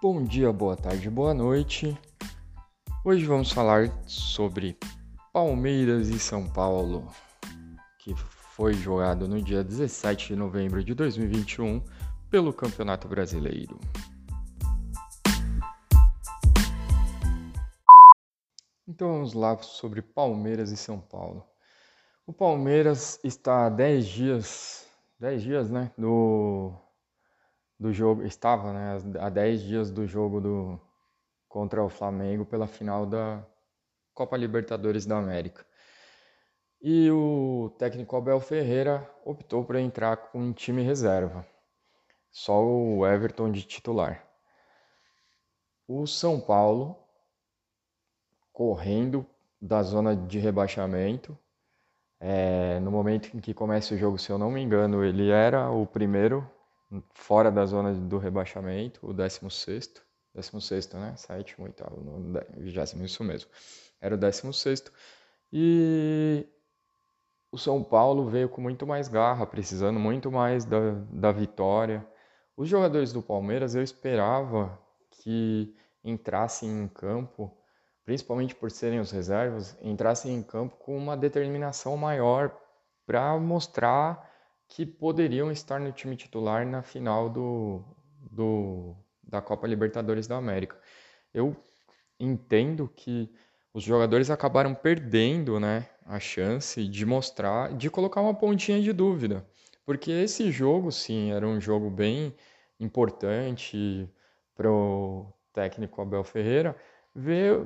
Bom dia, boa tarde, boa noite. Hoje vamos falar sobre Palmeiras e São Paulo, que foi jogado no dia 17 de novembro de 2021 pelo Campeonato Brasileiro. Então vamos lá sobre Palmeiras e São Paulo. O Palmeiras está há 10 dias, 10 dias, né, do do jogo, estava né, há 10 dias do jogo do, contra o Flamengo pela final da Copa Libertadores da América. E o técnico Abel Ferreira optou por entrar com um time reserva, só o Everton de titular. O São Paulo correndo da zona de rebaixamento. É, no momento em que começa o jogo, se eu não me engano, ele era o primeiro fora da zona do rebaixamento, o 16 16 né? Sétimo, oitavo, no vigésimo, isso mesmo. Era o 16 E o São Paulo veio com muito mais garra, precisando muito mais da, da vitória. Os jogadores do Palmeiras, eu esperava que entrassem em campo, principalmente por serem os reservas, entrassem em campo com uma determinação maior para mostrar que poderiam estar no time titular na final do, do, da Copa Libertadores da América. Eu entendo que os jogadores acabaram perdendo né, a chance de mostrar, de colocar uma pontinha de dúvida. Porque esse jogo, sim, era um jogo bem importante para o técnico Abel Ferreira ver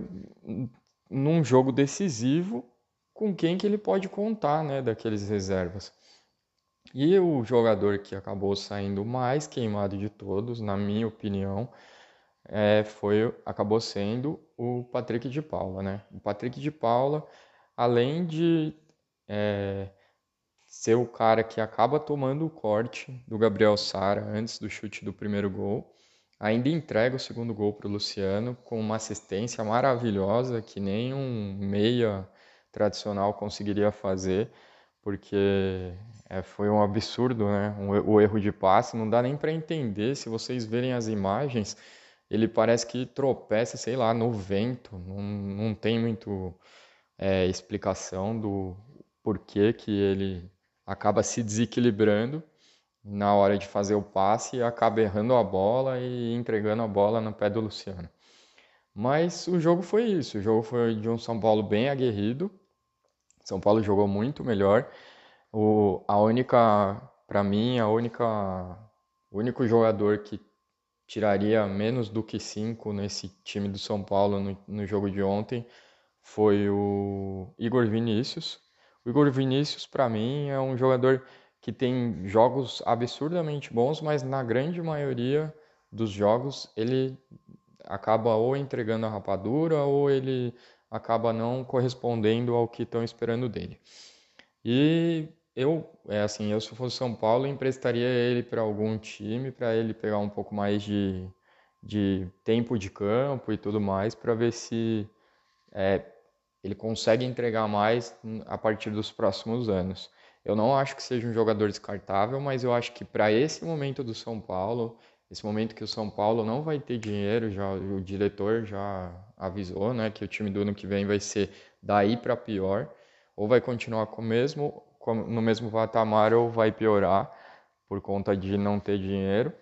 num jogo decisivo com quem que ele pode contar né, daqueles reservas. E o jogador que acabou saindo mais queimado de todos, na minha opinião, é, foi acabou sendo o Patrick de Paula, né? O Patrick de Paula, além de é, ser o cara que acaba tomando o corte do Gabriel Sara antes do chute do primeiro gol, ainda entrega o segundo gol para o Luciano com uma assistência maravilhosa que nem um meia tradicional conseguiria fazer porque é, foi um absurdo, né? O, o erro de passe, não dá nem para entender. Se vocês verem as imagens, ele parece que tropeça, sei lá, no vento. Não, não tem muito é, explicação do porquê que ele acaba se desequilibrando na hora de fazer o passe e acaba errando a bola e entregando a bola no pé do Luciano. Mas o jogo foi isso. O jogo foi de um São Paulo bem aguerrido são Paulo jogou muito melhor. O, a única, para mim, a única, o único jogador que tiraria menos do que 5 nesse time do São Paulo no, no jogo de ontem foi o Igor Vinícius. O Igor Vinícius, para mim, é um jogador que tem jogos absurdamente bons, mas na grande maioria dos jogos ele acaba ou entregando a rapadura ou ele acaba não correspondendo ao que estão esperando dele. E eu, é assim, eu se fosse São Paulo, emprestaria ele para algum time, para ele pegar um pouco mais de, de tempo de campo e tudo mais, para ver se é, ele consegue entregar mais a partir dos próximos anos. Eu não acho que seja um jogador descartável, mas eu acho que para esse momento do São Paulo, esse momento que o São Paulo não vai ter dinheiro, já o diretor já avisou, né, que o time do ano que vem vai ser daí para pior, ou vai continuar com o mesmo no mesmo patamar ou vai piorar por conta de não ter dinheiro.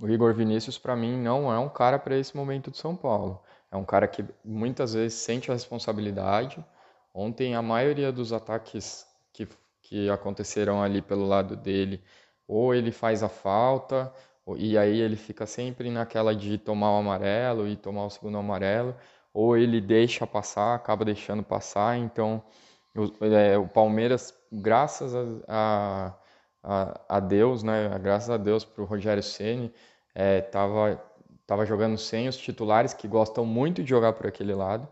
O Igor Vinícius para mim não é um cara para esse momento de São Paulo. É um cara que muitas vezes sente a responsabilidade. Ontem a maioria dos ataques que que aconteceram ali pelo lado dele, ou ele faz a falta, e aí ele fica sempre naquela de tomar o amarelo e tomar o segundo amarelo, ou ele deixa passar, acaba deixando passar. Então, o, é, o Palmeiras, graças a, a, a, Deus, né, graças a Deus para o Rogério Ceni, é, tava jogando sem os titulares que gostam muito de jogar por aquele lado,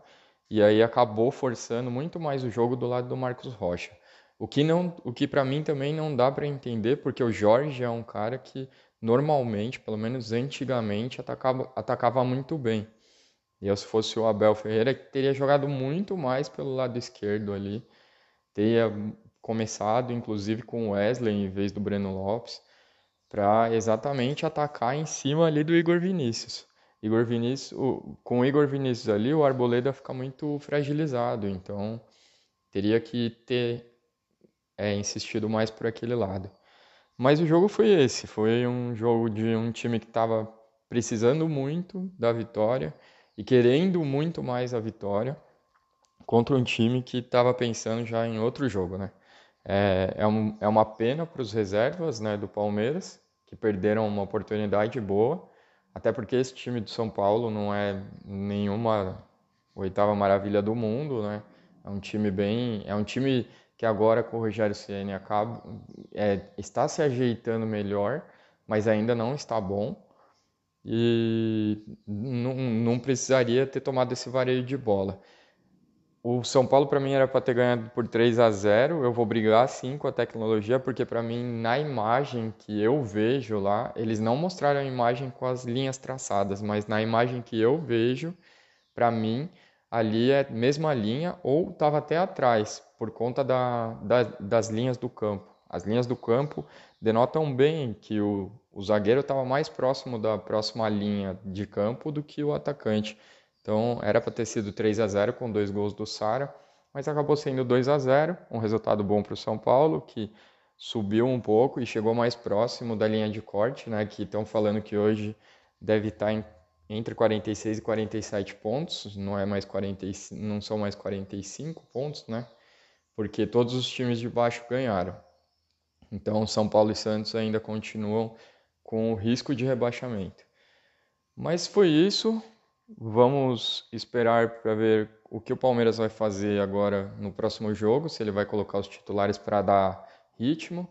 e aí acabou forçando muito mais o jogo do lado do Marcos Rocha. O que não, o que para mim também não dá para entender, porque o Jorge é um cara que normalmente, pelo menos antigamente, atacava, atacava muito bem. E eu, se fosse o Abel Ferreira, teria jogado muito mais pelo lado esquerdo ali. Teria começado, inclusive, com o Wesley em vez do Breno Lopes, para exatamente atacar em cima ali do Igor Vinícius. Igor Vinícius, com o Igor Vinícius ali, o Arboleda fica muito fragilizado, então teria que ter é, insistido mais por aquele lado. Mas o jogo foi esse, foi um jogo de um time que estava precisando muito da vitória e querendo muito mais a vitória contra um time que estava pensando já em outro jogo, né? É, é, um, é uma pena para os reservas né, do Palmeiras, que perderam uma oportunidade boa, até porque esse time do São Paulo não é nenhuma oitava maravilha do mundo, né? É um time bem, é um time que agora com o Rogério Ceni acaba é, está se ajeitando melhor, mas ainda não está bom e não, precisaria ter tomado esse vareio de bola. O São Paulo para mim era para ter ganhado por 3 a 0. Eu vou brigar sim com a tecnologia, porque para mim na imagem que eu vejo lá, eles não mostraram a imagem com as linhas traçadas, mas na imagem que eu vejo, para mim ali é mesma linha ou estava até atrás, por conta da, da, das linhas do campo. As linhas do campo denotam bem que o, o zagueiro estava mais próximo da próxima linha de campo do que o atacante. Então era para ter sido 3 a 0 com dois gols do Sara, mas acabou sendo 2 a 0, um resultado bom para o São Paulo, que subiu um pouco e chegou mais próximo da linha de corte, né, que estão falando que hoje deve estar tá em, entre 46 e 47 pontos, não é mais 40, não são mais 45 pontos, né? Porque todos os times de baixo ganharam. Então, São Paulo e Santos ainda continuam com o risco de rebaixamento. Mas foi isso. Vamos esperar para ver o que o Palmeiras vai fazer agora no próximo jogo, se ele vai colocar os titulares para dar ritmo.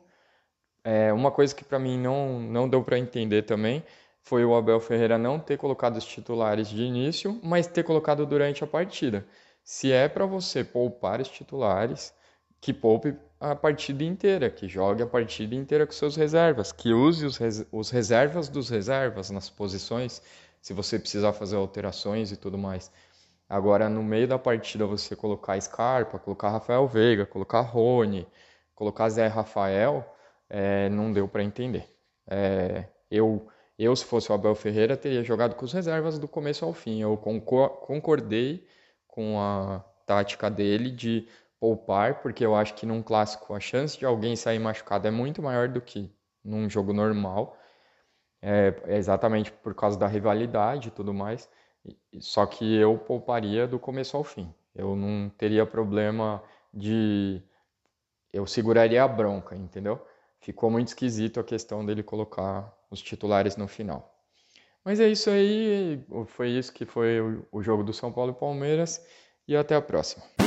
É, uma coisa que para mim não, não deu para entender também foi o Abel Ferreira não ter colocado os titulares de início, mas ter colocado durante a partida. Se é para você poupar os titulares, que poupe a partida inteira, que jogue a partida inteira com seus reservas, que use os, res os reservas dos reservas nas posições se você precisar fazer alterações e tudo mais. Agora, no meio da partida, você colocar Scarpa, colocar Rafael Veiga, colocar Rony, colocar Zé Rafael, é, não deu para entender. É, eu, eu, se fosse o Abel Ferreira, teria jogado com as reservas do começo ao fim. Eu concordei com a tática dele de poupar, porque eu acho que num clássico a chance de alguém sair machucado é muito maior do que num jogo normal é, é exatamente por causa da rivalidade e tudo mais. Só que eu pouparia do começo ao fim. Eu não teria problema de. Eu seguraria a bronca, entendeu? Ficou muito esquisito a questão dele colocar os titulares no final. Mas é isso aí. Foi isso que foi o jogo do São Paulo e Palmeiras. E até a próxima.